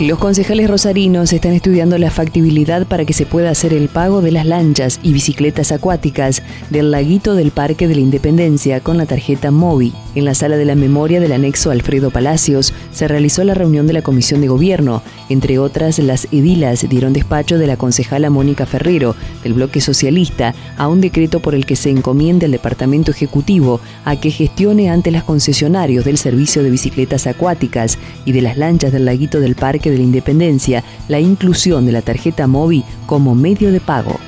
Los concejales rosarinos están estudiando la factibilidad para que se pueda hacer el pago de las lanchas y bicicletas acuáticas del laguito del Parque de la Independencia con la tarjeta MOVI. En la sala de la memoria del anexo Alfredo Palacios se realizó la reunión de la Comisión de Gobierno. Entre otras, las edilas dieron despacho de la concejala Mónica Ferrero, del bloque socialista, a un decreto por el que se encomienda al Departamento Ejecutivo a que gestione ante los concesionarios del servicio de bicicletas acuáticas y de las lanchas del laguito del Parque de la Independencia la inclusión de la tarjeta móvil como medio de pago.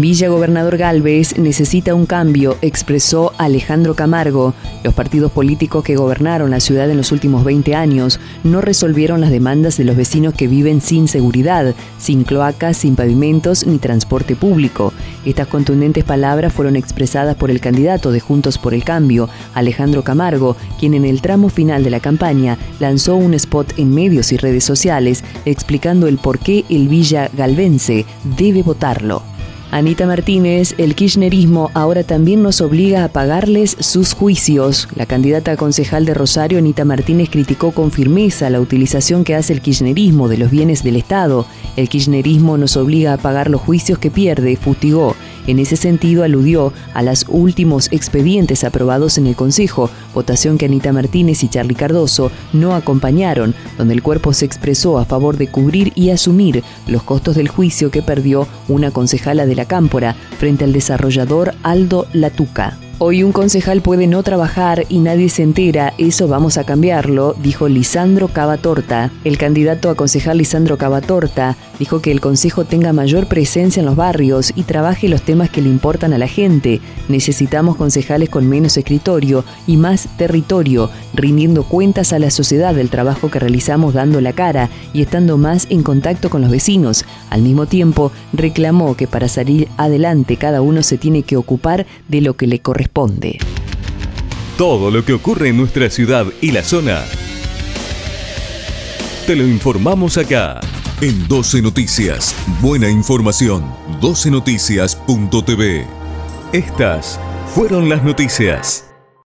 Villa Gobernador Galvez necesita un cambio, expresó Alejandro Camargo. Los partidos políticos que gobernaron la ciudad en los últimos 20 años no resolvieron las demandas de los vecinos que viven sin seguridad, sin cloacas, sin pavimentos ni transporte público. Estas contundentes palabras fueron expresadas por el candidato de Juntos por el Cambio, Alejandro Camargo, quien en el tramo final de la campaña lanzó un spot en medios y redes sociales explicando el por qué el Villa Galvense debe votarlo. Anita Martínez, el kirchnerismo ahora también nos obliga a pagarles sus juicios. La candidata a concejal de Rosario, Anita Martínez, criticó con firmeza la utilización que hace el kirchnerismo de los bienes del Estado. El kirchnerismo nos obliga a pagar los juicios que pierde, fustigó. En ese sentido, aludió a los últimos expedientes aprobados en el Consejo, votación que Anita Martínez y Charly Cardoso no acompañaron, donde el cuerpo se expresó a favor de cubrir y asumir los costos del juicio que perdió una concejala de la Cámpora frente al desarrollador Aldo Latuca. Hoy un concejal puede no trabajar y nadie se entera, eso vamos a cambiarlo, dijo Lisandro Cavatorta. El candidato a concejal Lisandro Cavatorta dijo que el consejo tenga mayor presencia en los barrios y trabaje los temas que le importan a la gente. Necesitamos concejales con menos escritorio y más territorio, rindiendo cuentas a la sociedad del trabajo que realizamos dando la cara y estando más en contacto con los vecinos. Al mismo tiempo, reclamó que para salir adelante cada uno se tiene que ocupar de lo que le todo lo que ocurre en nuestra ciudad y la zona. Te lo informamos acá. En 12 Noticias. Buena información. 12noticias.tv. Estas fueron las noticias.